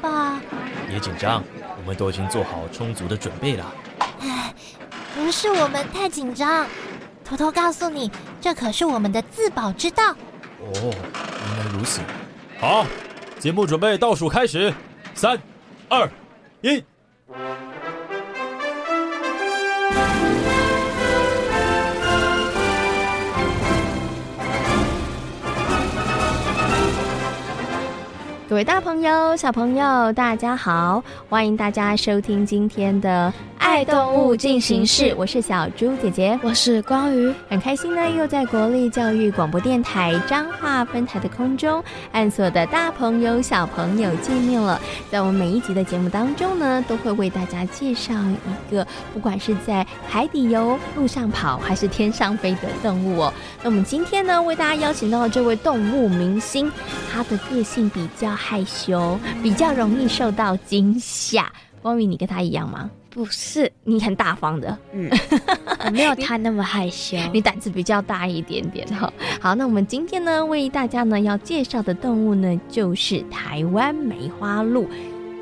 吧，别紧张，我们都已经做好充足的准备了。唉，不是我们太紧张，偷偷告诉你，这可是我们的自保之道。哦，原来如此。好，节目准备倒数开始，三、二、一。各位大朋友、小朋友，大家好！欢迎大家收听今天的。爱动物进行式，我是小猪姐姐，我是光宇，很开心呢，又在国立教育广播电台彰化分台的空中，暗所的大朋友、小朋友见面了。在我们每一集的节目当中呢，都会为大家介绍一个，不管是在海底游、路上跑，还是天上飞的动物哦。那我们今天呢，为大家邀请到的这位动物明星，他的个性比较害羞，比较容易受到惊吓。光宇，你跟他一样吗？不是，你很大方的，嗯，我 没有他那么害羞，你，你胆子比较大一点点哈。好，那我们今天呢，为大家呢要介绍的动物呢，就是台湾梅花鹿。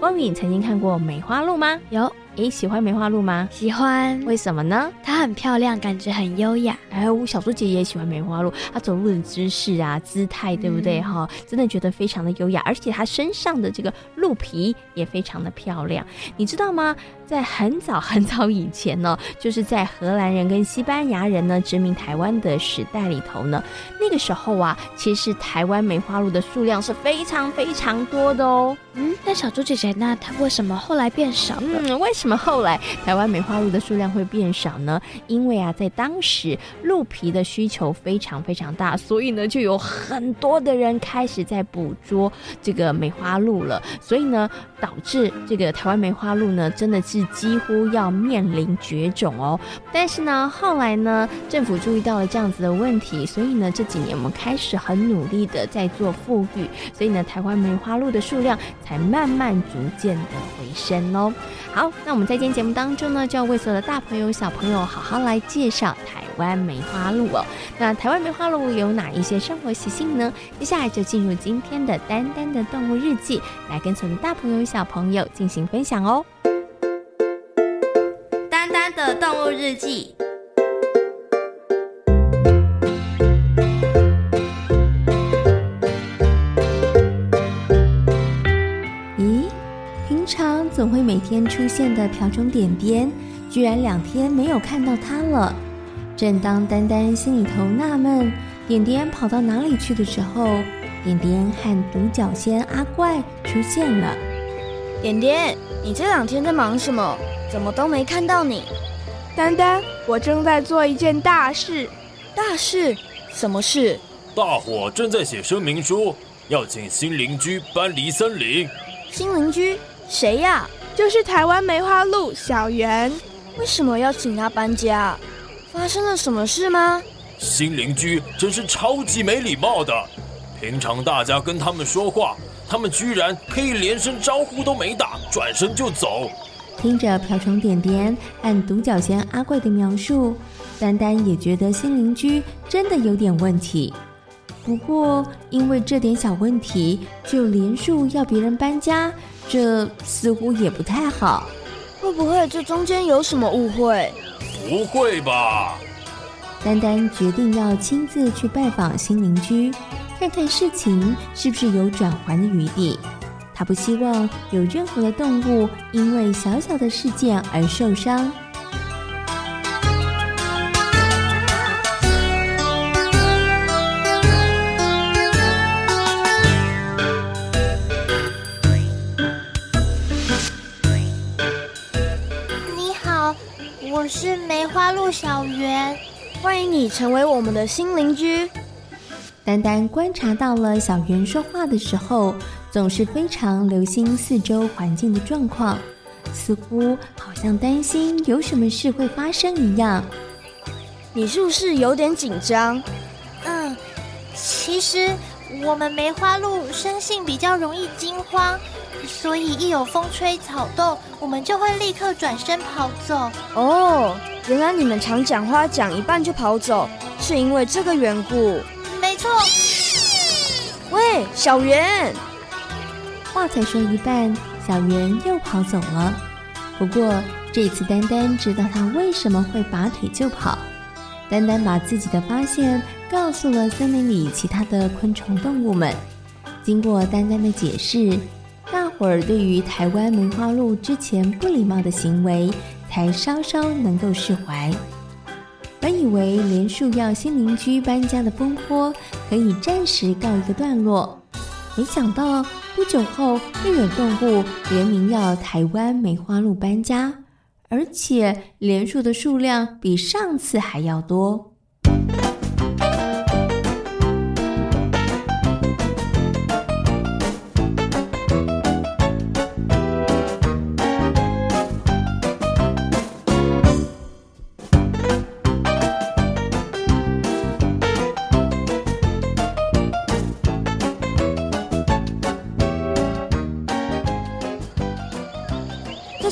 光宇，你曾经看过梅花鹿吗？有。诶，喜欢梅花鹿吗？喜欢。为什么呢？它很漂亮，感觉很优雅。哎，我小猪姐姐也喜欢梅花鹿，它走路的姿势啊、姿态，对不对？哈、嗯，真的觉得非常的优雅，而且它身上的这个鹿皮也非常的漂亮。你知道吗？在很早 很早以前呢，就是在荷兰人跟西班牙人呢殖民台湾的时代里头呢，那个时候啊，其实台湾梅花鹿的数量是非常非常多的哦。嗯，那小猪姐姐，那它为什么后来变少了？嗯，为什么后来台湾梅花鹿的数量会变少呢？因为啊，在当时鹿皮的需求非常非常大，所以呢，就有很多的人开始在捕捉这个梅花鹿了。所以呢，导致这个台湾梅花鹿呢，真的是几乎要面临绝种哦。但是呢，后来呢，政府注意到了这样子的问题，所以呢，这几年我们开始很努力的在做复育，所以呢，台湾梅花鹿的数量。才慢慢逐渐的回升哦。好，那我们在今天节目当中呢，就要为所有的大朋友小朋友好好来介绍台湾梅花鹿哦。那台湾梅花鹿有哪一些生活习性呢？接下来就进入今天的丹丹的动物日记，来跟所有的大朋友小朋友进行分享哦。丹丹的动物日记。每天出现的瓢虫点点，居然两天没有看到它了。正当丹丹心里头纳闷，点点跑到哪里去的时候，点点和独角仙阿怪出现了。点点，你这两天在忙什么？怎么都没看到你？丹丹，我正在做一件大事。大事？什么事？大伙正在写声明书，要请新邻居搬离森林。新邻居？谁呀？就是台湾梅花鹿小圆。为什么要请他搬家？发生了什么事吗？新邻居真是超级没礼貌的。平常大家跟他们说话，他们居然可以连声招呼都没打，转身就走。听着瓢虫点点按独角仙阿贵的描述，丹丹也觉得新邻居真的有点问题。不过因为这点小问题，就连数要别人搬家。这似乎也不太好，会不会这中间有什么误会？不会吧？丹丹决定要亲自去拜访新邻居，看看事情是不是有转圜的余地。他不希望有任何的动物因为小小的事件而受伤。小圆，欢迎你成为我们的新邻居。丹丹观察到了小圆说话的时候，总是非常留心四周环境的状况，似乎好像担心有什么事会发生一样。你是不是有点紧张？嗯，其实我们梅花鹿生性比较容易惊慌。所以一有风吹草动，我们就会立刻转身跑走。哦，原来你们常讲话讲一半就跑走，是因为这个缘故。没错。喂，小圆，话才说一半，小圆又跑走了。不过这次丹丹知道他为什么会拔腿就跑。丹丹把自己的发现告诉了森林里其他的昆虫动物们。经过丹丹的解释。大伙儿对于台湾梅花鹿之前不礼貌的行为，才稍稍能够释怀。本以为连树要新邻居搬家的风波可以暂时告一个段落，没想到不久后又有动物联名要台湾梅花鹿搬家，而且连树的数量比上次还要多。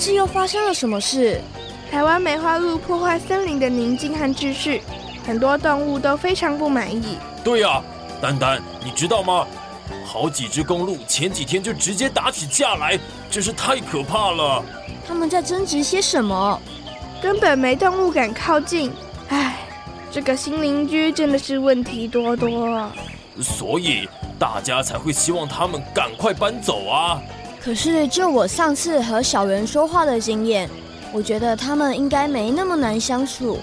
这次又发生了什么事？台湾梅花鹿破坏森林的宁静和秩序，很多动物都非常不满意。对呀，丹丹，你知道吗？好几只公鹿前几天就直接打起架来，真是太可怕了。他们在争执些什么？根本没动物敢靠近。唉，这个新邻居真的是问题多多。所以大家才会希望他们赶快搬走啊。可是，就我上次和小圆说话的经验，我觉得他们应该没那么难相处。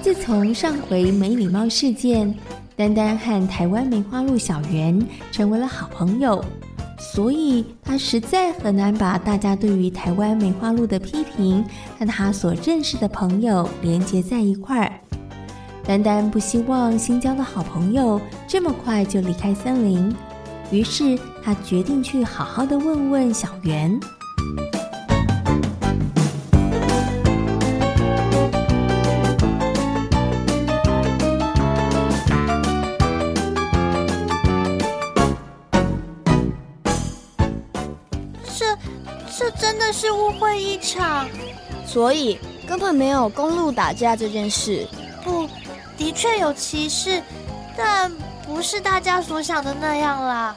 自从上回没礼貌事件，丹丹和台湾梅花鹿小圆成为了好朋友，所以他实在很难把大家对于台湾梅花鹿的批评和他所认识的朋友连接在一块儿。丹丹不希望新交的好朋友这么快就离开森林。于是他决定去好好的问问小圆。这这真的是误会一场，所以根本没有公路打架这件事。不，的确有歧视，但。不是大家所想的那样啦，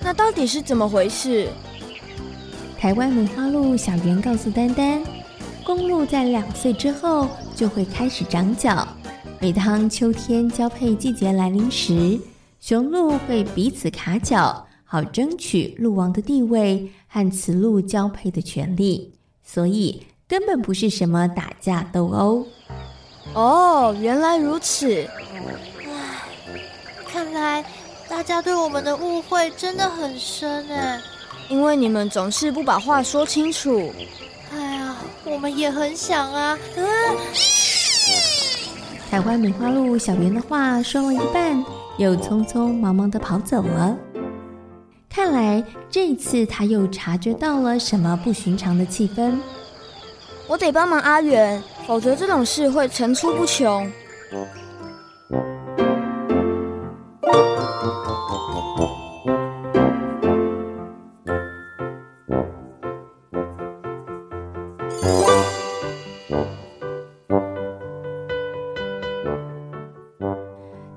那到底是怎么回事？台湾梅花鹿小圆告诉丹丹，公鹿在两岁之后就会开始长角，每当秋天交配季节来临时，雄鹿会彼此卡角，好争取鹿王的地位和雌鹿交配的权利，所以根本不是什么打架斗殴。哦，原来如此。看来大家对我们的误会真的很深哎，因为你们总是不把话说清楚。哎呀，我们也很想啊。嗯。台湾梅花鹿小圆的话说了一半，又匆匆忙忙的跑走了。看来这次他又察觉到了什么不寻常的气氛。我得帮忙阿远，否则这种事会层出不穷。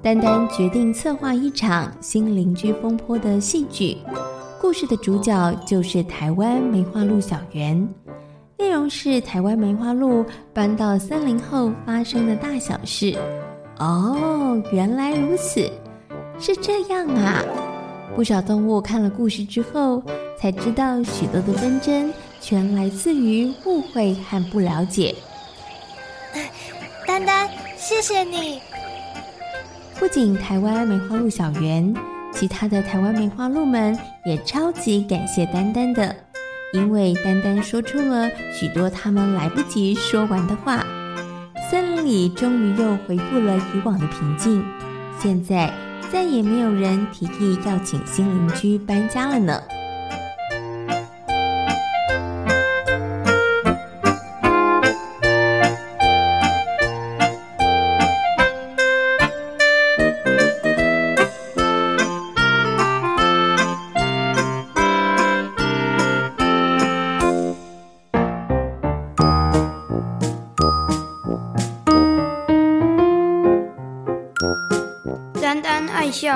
丹丹决定策划一场新邻居风波的戏剧，故事的主角就是台湾梅花鹿小圆，内容是台湾梅花鹿搬到森林后发生的大小事。哦，原来如此，是这样啊！不少动物看了故事之后，才知道许多的纷争全来自于误会和不了解。丹丹，谢谢你。不仅台湾梅花鹿小圆，其他的台湾梅花鹿们也超级感谢丹丹的，因为丹丹说出了许多他们来不及说完的话，森林里终于又恢复了以往的平静。现在再也没有人提议要请新邻居搬家了呢。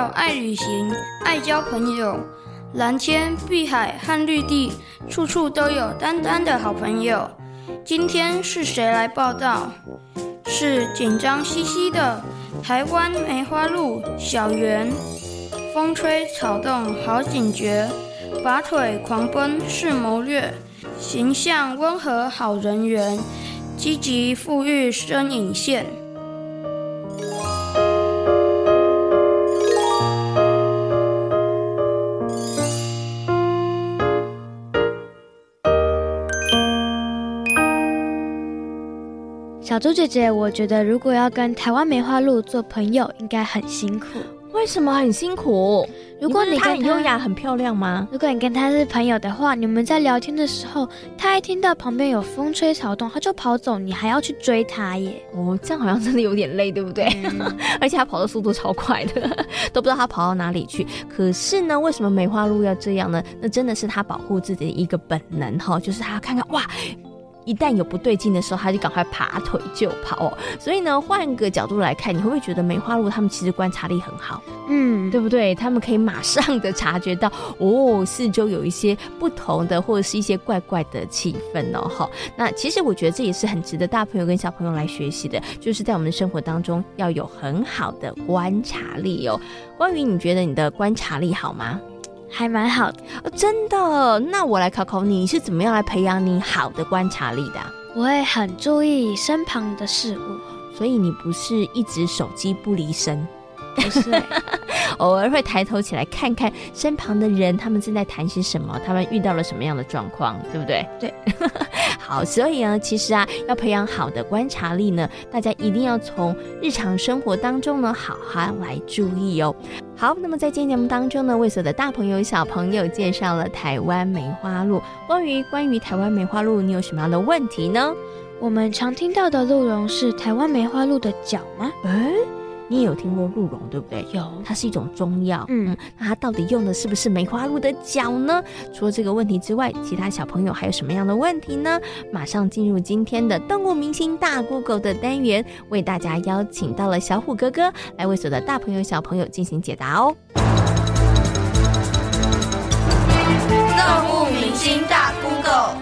爱旅行，爱交朋友，蓝天、碧海和绿地，处处都有丹丹的好朋友。今天是谁来报道？是紧张兮兮的台湾梅花鹿小圆。风吹草动好警觉，拔腿狂奔是谋略，形象温和好人缘，积极富裕身影现。猪姐姐，我觉得如果要跟台湾梅花鹿做朋友，应该很辛苦。为什么很辛苦？如果你跟他很优雅、很漂亮吗？如果你跟他是朋友的话，你们在聊天的时候，他一听到旁边有风吹草动，他就跑走，你还要去追他耶。哦，这样好像真的有点累，对不对？嗯、而且他跑的速度超快的，都不知道他跑到哪里去。可是呢，为什么梅花鹿要这样呢？那真的是他保护自己的一个本能哈，就是他要看看哇。一旦有不对劲的时候，他就赶快拔腿就跑哦。所以呢，换个角度来看，你会不会觉得梅花鹿他们其实观察力很好？嗯，对不对？他们可以马上的察觉到哦，四周有一些不同的或者是一些怪怪的气氛哦。好，那其实我觉得这也是很值得大朋友跟小朋友来学习的，就是在我们的生活当中要有很好的观察力哦。关于你觉得你的观察力好吗？还蛮好的，哦，真的。那我来考考你，你是怎么样来培养你好的观察力的？我会很注意身旁的事物，所以你不是一直手机不离身。不是，偶尔会抬头起来看看身旁的人，他们正在谈些什么，他们遇到了什么样的状况，对不对？对，好，所以呢，其实啊，要培养好的观察力呢，大家一定要从日常生活当中呢，好好来注意哦。好，那么在今天节目当中呢，为所有的大朋友、小朋友介绍了台湾梅花鹿。关于关于台湾梅花鹿，你有什么样的问题呢？我们常听到的鹿茸是台湾梅花鹿的角吗？诶你也有听过鹿茸，对不对？有，它是一种中药。嗯，那它到底用的是不是梅花鹿的角呢？除了这个问题之外，其他小朋友还有什么样的问题呢？马上进入今天的动物明星大 Google 的单元，为大家邀请到了小虎哥哥来为所有的大朋友小朋友进行解答哦。动物明星大 Google。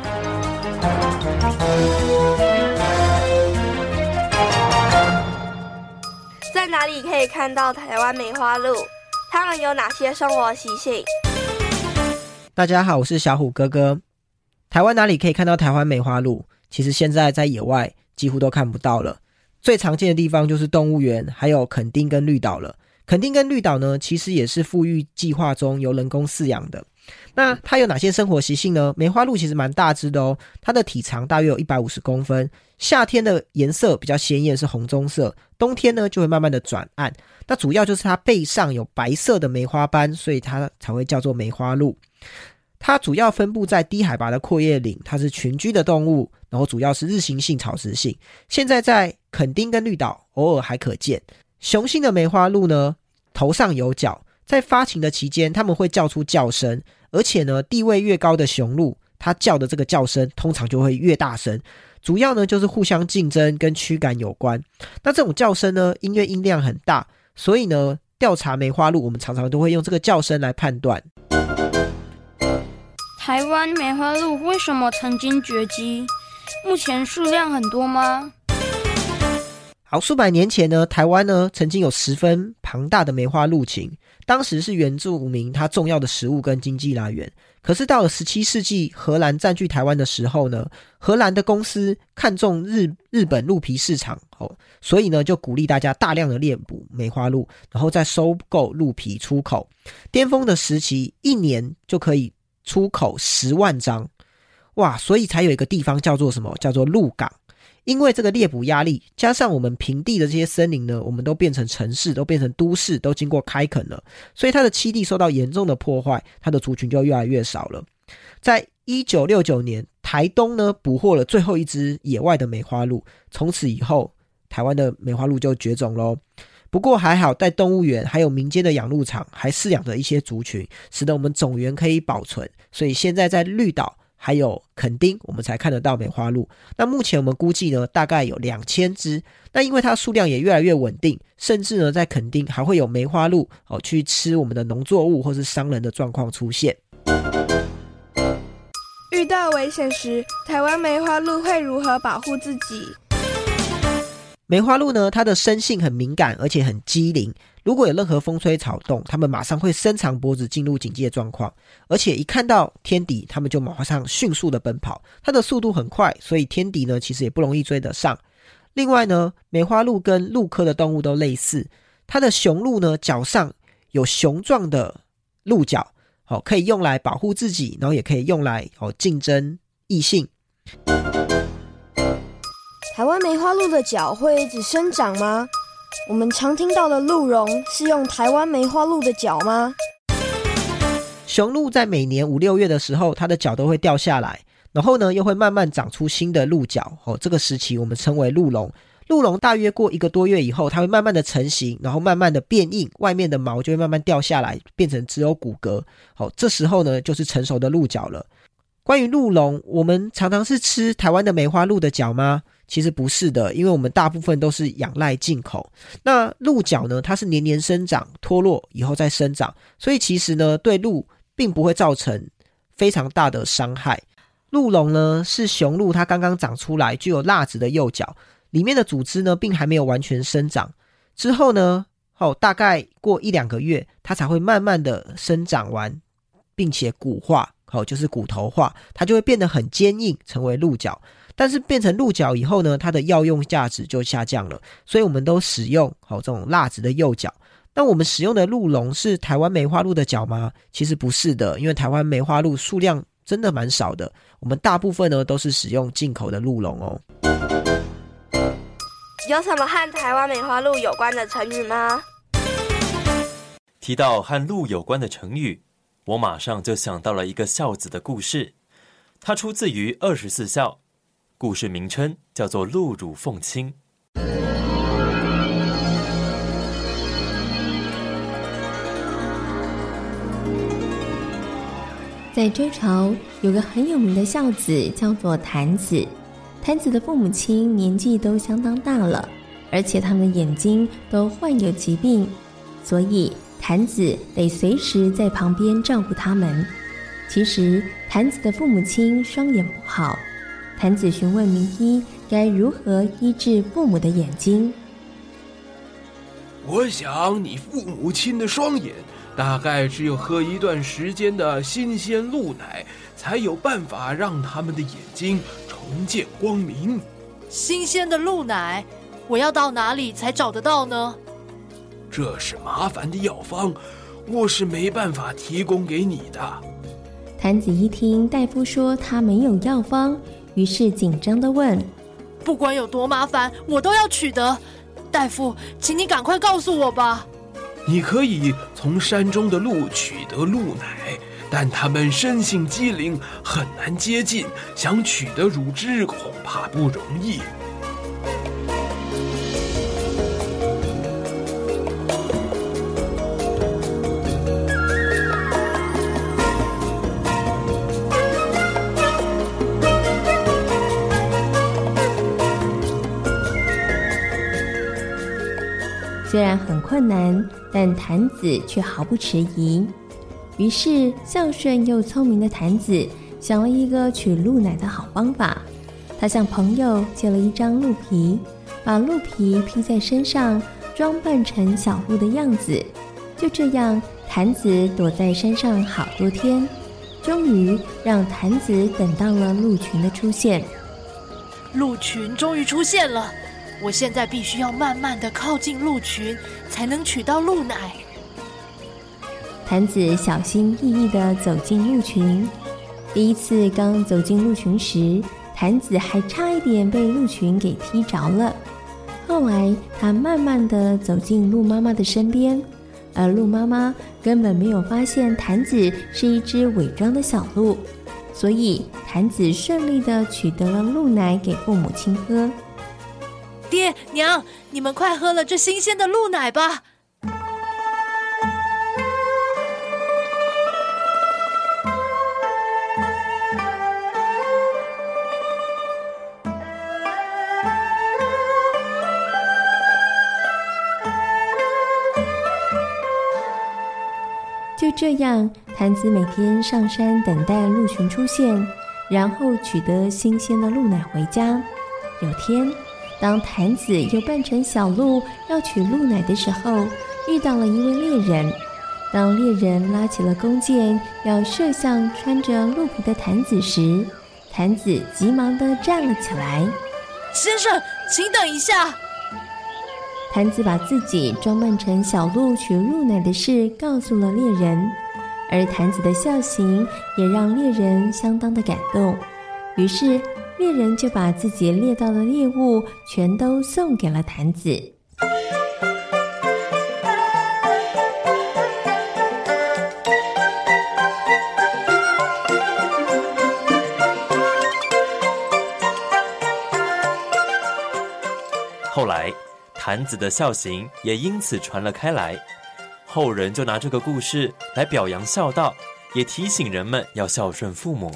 哪里可以看到台湾梅花鹿？它们有哪些生活习性？大家好，我是小虎哥哥。台湾哪里可以看到台湾梅花鹿？其实现在在野外几乎都看不到了。最常见的地方就是动物园，还有垦丁跟绿岛了。垦丁跟绿岛呢，其实也是复育计划中由人工饲养的。那它有哪些生活习性呢？梅花鹿其实蛮大只的哦，它的体长大约有一百五十公分。夏天的颜色比较鲜艳，是红棕色；冬天呢就会慢慢的转暗。那主要就是它背上有白色的梅花斑，所以它才会叫做梅花鹿。它主要分布在低海拔的阔叶林，它是群居的动物，然后主要是日行性、草食性。现在在垦丁跟绿岛偶尔还可见。雄性的梅花鹿呢，头上有角。在发情的期间，他们会叫出叫声，而且呢，地位越高的雄鹿，它叫的这个叫声通常就会越大声。主要呢就是互相竞争跟驱赶有关。那这种叫声呢，音乐音量很大，所以呢，调查梅花鹿，我们常常都会用这个叫声来判断。台湾梅花鹿为什么曾经绝迹？目前数量很多吗？好，数百年前呢，台湾呢曾经有十分庞大的梅花鹿群，当时是原住民它重要的食物跟经济来源。可是到了十七世纪，荷兰占据台湾的时候呢，荷兰的公司看中日日本鹿皮市场哦，所以呢就鼓励大家大量的猎捕梅花鹿，然后再收购鹿皮出口。巅峰的时期，一年就可以出口十万张，哇！所以才有一个地方叫做什么？叫做鹿港。因为这个猎捕压力，加上我们平地的这些森林呢，我们都变成城市，都变成都市，都经过开垦了，所以它的栖地受到严重的破坏，它的族群就越来越少了。在一九六九年，台东呢捕获了最后一只野外的梅花鹿，从此以后，台湾的梅花鹿就绝种喽。不过还好，在动物园还有民间的养鹿场还饲养着一些族群，使得我们种源可以保存。所以现在在绿岛还有垦丁，我们才看得到梅花鹿。那目前我们估计呢，大概有两千只。那因为它数量也越来越稳定，甚至呢，在垦丁还会有梅花鹿哦去吃我们的农作物或是伤人的状况出现。遇到危险时，台湾梅花鹿会如何保护自己？梅花鹿呢，它的生性很敏感，而且很机灵。如果有任何风吹草动，它们马上会伸长脖子进入警戒状况，而且一看到天敌，它们就马上迅速的奔跑。它的速度很快，所以天敌呢其实也不容易追得上。另外呢，梅花鹿跟鹿科的动物都类似，它的雄鹿呢脚上有雄壮的鹿角，好，可以用来保护自己，然后也可以用来哦竞争异性。台湾梅花鹿的脚会一直生长吗？我们常听到的鹿茸是用台湾梅花鹿的角吗？雄鹿在每年五六月的时候，它的角都会掉下来，然后呢又会慢慢长出新的鹿角。哦，这个时期我们称为鹿茸。鹿茸大约过一个多月以后，它会慢慢的成型，然后慢慢的变硬，外面的毛就会慢慢掉下来，变成只有骨骼。哦，这时候呢就是成熟的鹿角了。关于鹿茸，我们常常是吃台湾的梅花鹿的角吗？其实不是的，因为我们大部分都是仰赖进口。那鹿角呢，它是年年生长，脱落以后再生长，所以其实呢，对鹿并不会造成非常大的伤害。鹿茸呢，是雄鹿它刚刚长出来，具有蜡质的幼角，里面的组织呢，并还没有完全生长。之后呢，哦，大概过一两个月，它才会慢慢的生长完，并且骨化，哦，就是骨头化，它就会变得很坚硬，成为鹿角。但是变成鹿角以后呢，它的药用价值就下降了，所以我们都使用好这种蜡质的右角。那我们使用的鹿茸是台湾梅花鹿的角吗？其实不是的，因为台湾梅花鹿数量真的蛮少的，我们大部分呢都是使用进口的鹿茸哦。有什么和台湾梅花鹿有关的成语吗？提到和鹿有关的成语，我马上就想到了一个孝子的故事，它出自于《二十四孝》。故事名称叫做《鹿乳凤亲》。在周朝，有个很有名的孝子，叫做郯子。郯子的父母亲年纪都相当大了，而且他们的眼睛都患有疾病，所以郯子得随时在旁边照顾他们。其实，郯子的父母亲双眼不好。郯子询问名医该如何医治父母的眼睛。我想你父母亲的双眼大概只有喝一段时间的新鲜鹿奶，才有办法让他们的眼睛重见光明。新鲜的鹿奶，我要到哪里才找得到呢？这是麻烦的药方，我是没办法提供给你的。谭子一听大夫说他没有药方。于是紧张的问：“不管有多麻烦，我都要取得。大夫，请你赶快告诉我吧。”你可以从山中的鹿取得鹿奶，但它们生性机灵，很难接近。想取得乳汁，恐怕不容易。困难，但郯子却毫不迟疑。于是，孝顺又聪明的郯子想了一个取鹿奶的好方法。他向朋友借了一张鹿皮，把鹿皮披在身上，装扮成小鹿的样子。就这样，郯子躲在山上好多天，终于让郯子等到了鹿群的出现。鹿群终于出现了。我现在必须要慢慢的靠近鹿群，才能取到鹿奶。郯子小心翼翼的走进鹿群。第一次刚走进鹿群时，谭子还差一点被鹿群给踢着了。后来，他慢慢的走进鹿妈妈的身边，而鹿妈妈根本没有发现谭子是一只伪装的小鹿，所以谭子顺利的取得了鹿奶给父母亲喝。爹娘，你们快喝了这新鲜的鹿奶吧。就这样，谭子每天上山等待鹿群出现，然后取得新鲜的鹿奶回家。有天，当坛子又扮成小鹿要取鹿奶的时候，遇到了一位猎人。当猎人拉起了弓箭要射向穿着鹿皮的坛子时，坛子急忙地站了起来：“先生，请等一下。”坛子把自己装扮成小鹿取鹿奶的事告诉了猎人，而坛子的笑型也让猎人相当的感动。于是猎人就把自己猎到的猎物全都送给了谭子。后来。谭子的孝行也因此传了开来，后人就拿这个故事来表扬孝道，也提醒人们要孝顺父母。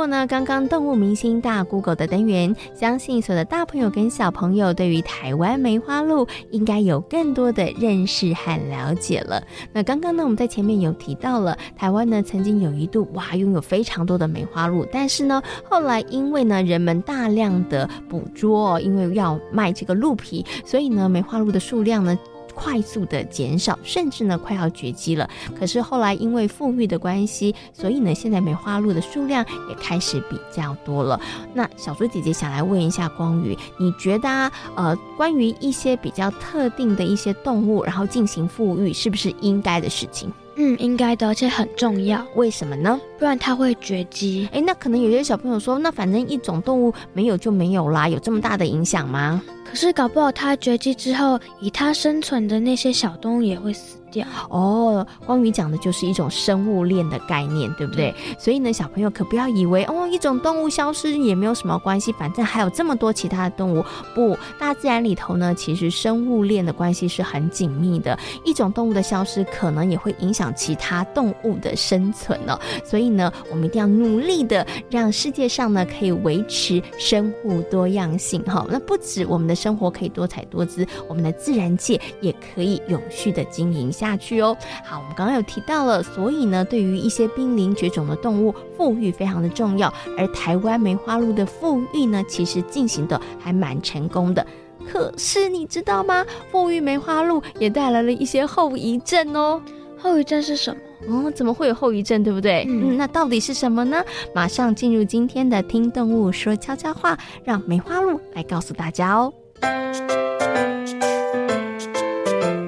过呢，刚刚动物明星大 Google 的单元，相信所有的大朋友跟小朋友对于台湾梅花鹿应该有更多的认识和了解了。那刚刚呢，我们在前面有提到了，台湾呢曾经有一度哇拥有非常多的梅花鹿，但是呢后来因为呢人们大量的捕捉，因为要卖这个鹿皮，所以呢梅花鹿的数量呢。快速的减少，甚至呢快要绝迹了。可是后来因为富裕的关系，所以呢现在梅花鹿的数量也开始比较多了。那小猪姐姐想来问一下光宇，你觉得啊，呃，关于一些比较特定的一些动物，然后进行富裕，是不是应该的事情？嗯，应该的，而且很重要。为什么呢？不然它会绝迹。哎，那可能有些小朋友说，那反正一种动物没有就没有啦，有这么大的影响吗？可是搞不好它绝迹之后，以它生存的那些小动物也会死掉。哦，光宇讲的就是一种生物链的概念，对不对？所以呢，小朋友可不要以为哦，一种动物消失也没有什么关系，反正还有这么多其他的动物。不，大自然里头呢，其实生物链的关系是很紧密的。一种动物的消失，可能也会影响其他动物的生存哦。所以呢，我们一定要努力的让世界上呢可以维持生物多样性哈。那不止我们的生活可以多彩多姿，我们的自然界也可以永续的经营下去哦。好，我们刚刚有提到了，所以呢，对于一些濒临绝种的动物，复育非常的重要。而台湾梅花鹿的复育呢，其实进行的还蛮成功的。可是你知道吗？复育梅花鹿也带来了一些后遗症哦。后遗症是什么？哦，怎么会有后遗症？对不对？嗯，那到底是什么呢？马上进入今天的听动物说悄悄话，让梅花鹿来告诉大家哦。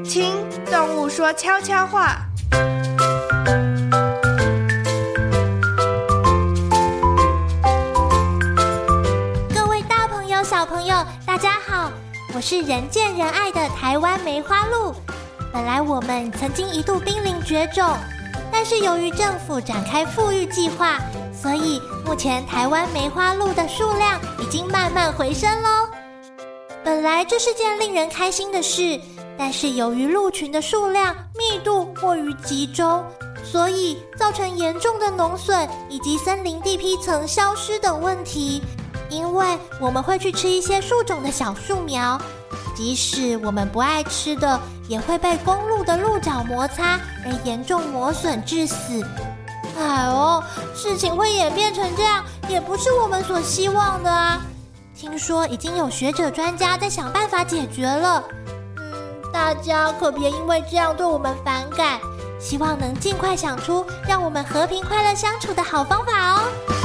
听动物说悄悄话。各位大朋友、小朋友，大家好，我是人见人爱的台湾梅花鹿。本来我们曾经一度濒临绝种，但是由于政府展开复育计划，所以目前台湾梅花鹿的数量已经慢慢回升喽。本来这是件令人开心的事。但是由于鹿群的数量密度过于集中，所以造成严重的农损以及森林地皮层消失等问题。因为我们会去吃一些树种的小树苗，即使我们不爱吃的，也会被公路的鹿角摩擦而严重磨损致死。哎哦，事情会演变成这样，也不是我们所希望的啊！听说已经有学者专家在想办法解决了。嗯大家可别因为这样对我们反感，希望能尽快想出让我们和平快乐相处的好方法哦。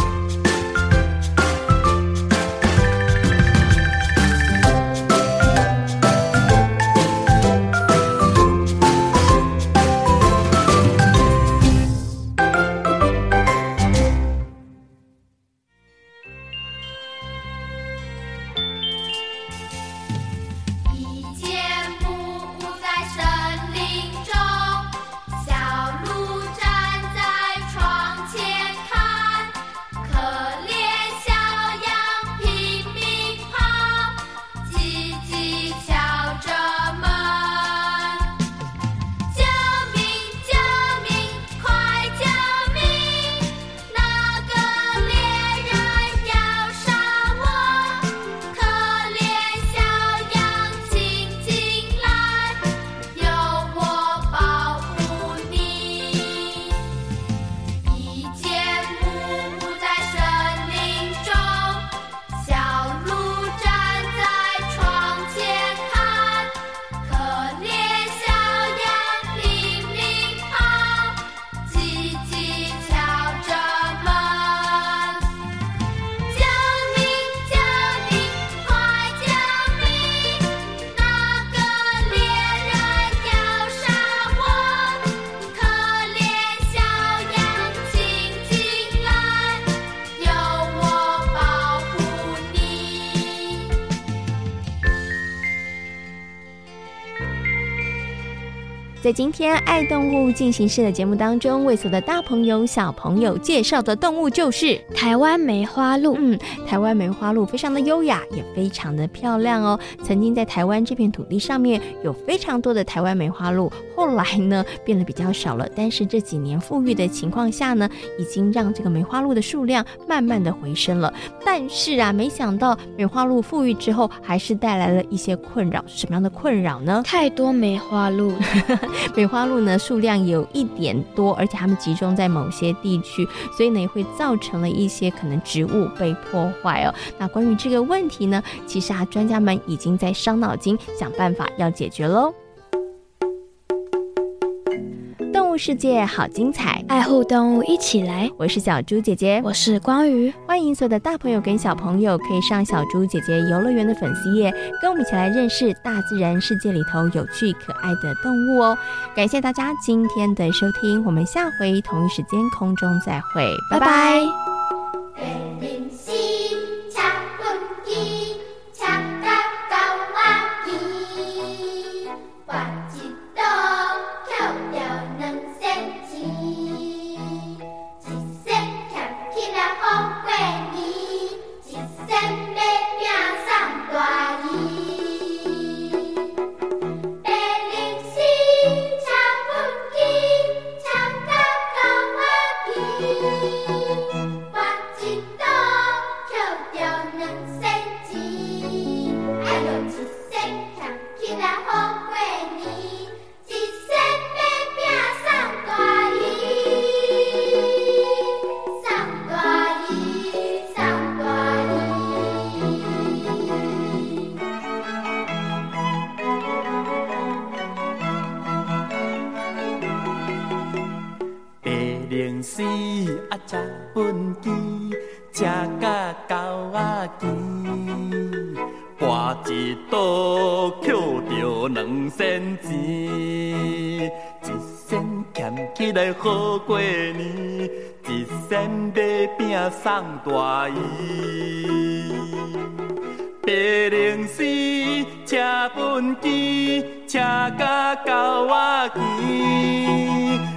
在今天爱动物进行式的节目当中，为所有的大朋友、小朋友介绍的动物就是台湾梅花鹿。嗯，台湾梅花鹿非常的优雅，也非常的漂亮哦。曾经在台湾这片土地上面有非常多的台湾梅花鹿，后来呢变得比较少了。但是这几年富裕的情况下呢，已经让这个梅花鹿的数量慢慢的回升了。但是啊，没想到梅花鹿富裕之后，还是带来了一些困扰。是什么样的困扰呢？太多梅花鹿。梅花鹿呢，数量有一点多，而且它们集中在某些地区，所以呢也会造成了一些可能植物被破坏哦。那关于这个问题呢，其实啊专家们已经在伤脑筋想办法要解决喽。世界好精彩，爱护动物一起来。我是小猪姐姐，我是光宇，欢迎所有的大朋友跟小朋友可以上小猪姐姐游乐园的粉丝页，跟我们一起来认识大自然世界里头有趣可爱的动物哦。感谢大家今天的收听，我们下回同一时间空中再会，拜拜。甲狗仔牵，博一赌捡着两仙钱，一仙俭起来好过年，一仙买饼送大姨。八零四车本机，车甲狗仔牵。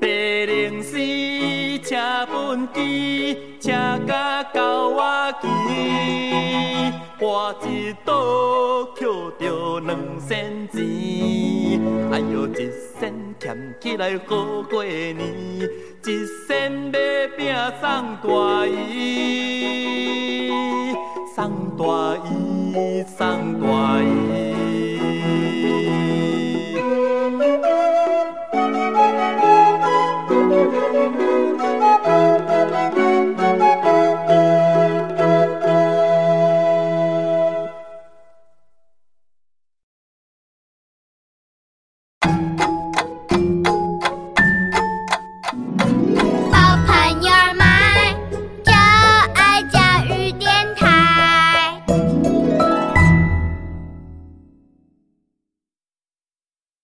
白龙丝车畚箕，车甲狗仔牵，跋一倒捡着两仙钱，哎哟一仙俭起来好过年，一仙买饼送大姨，送大姨，送大姨。